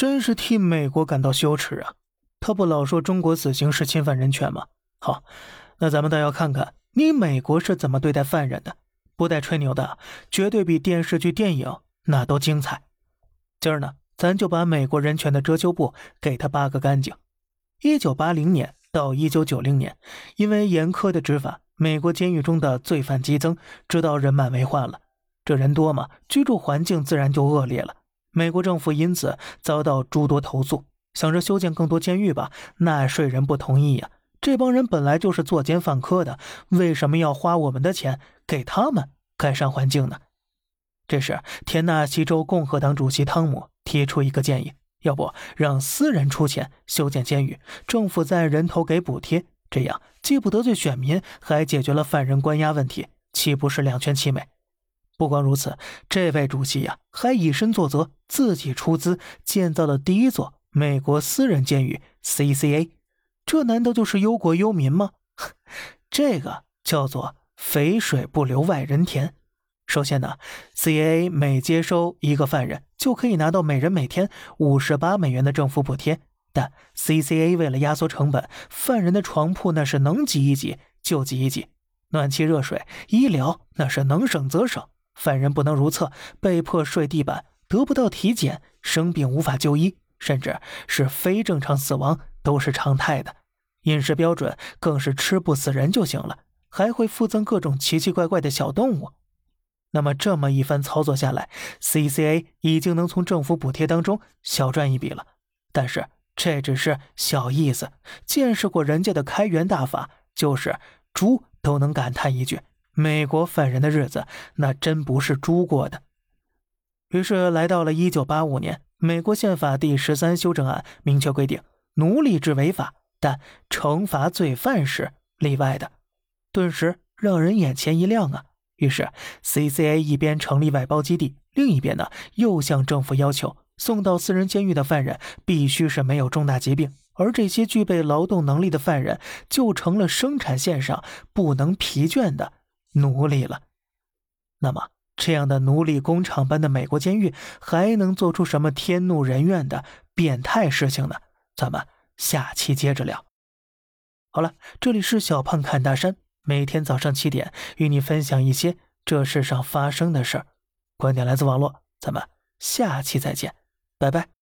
真是替美国感到羞耻啊！他不老说中国死刑是侵犯人权吗？好，那咱们倒要看看你美国是怎么对待犯人的，不带吹牛的，绝对比电视剧、电影那都精彩。今儿呢，咱就把美国人权的遮羞布给他扒个干净。一九八零年到一九九零年，因为严苛的执法，美国监狱中的罪犯激增，直到人满为患了。这人多嘛，居住环境自然就恶劣了。美国政府因此遭到诸多投诉，想着修建更多监狱吧，纳税人不同意呀。这帮人本来就是作奸犯科的，为什么要花我们的钱给他们改善环境呢？这时，田纳西州共和党主席汤姆提出一个建议：要不让私人出钱修建监狱，政府再人头给补贴，这样既不得罪选民，还解决了犯人关押问题，岂不是两全其美？不光如此，这位主席呀，还以身作则，自己出资建造了第一座美国私人监狱 CCA。这难道就是忧国忧民吗？这个叫做“肥水不流外人田”。首先呢，CCA 每接收一个犯人，就可以拿到每人每天五十八美元的政府补贴。但 CCA 为了压缩成本，犯人的床铺那是能挤一挤就挤一挤，暖气、热水、医疗那是能省则省。犯人不能如厕，被迫睡地板，得不到体检，生病无法就医，甚至是非正常死亡都是常态的。饮食标准更是吃不死人就行了，还会附赠各种奇奇怪怪的小动物。那么这么一番操作下来，CCA 已经能从政府补贴当中小赚一笔了。但是这只是小意思，见识过人家的开源大法，就是猪都能感叹一句。美国犯人的日子那真不是猪过的。于是来到了一九八五年，美国宪法第十三修正案明确规定，奴隶制违法，但惩罚罪犯是例外的。顿时让人眼前一亮啊！于是 CCA 一边成立外包基地，另一边呢又向政府要求，送到私人监狱的犯人必须是没有重大疾病，而这些具备劳动能力的犯人就成了生产线上不能疲倦的。奴隶了，那么这样的奴隶工厂般的美国监狱还能做出什么天怒人怨的变态事情呢？咱们下期接着聊。好了，这里是小胖侃大山，每天早上七点与你分享一些这世上发生的事儿，观点来自网络，咱们下期再见，拜拜。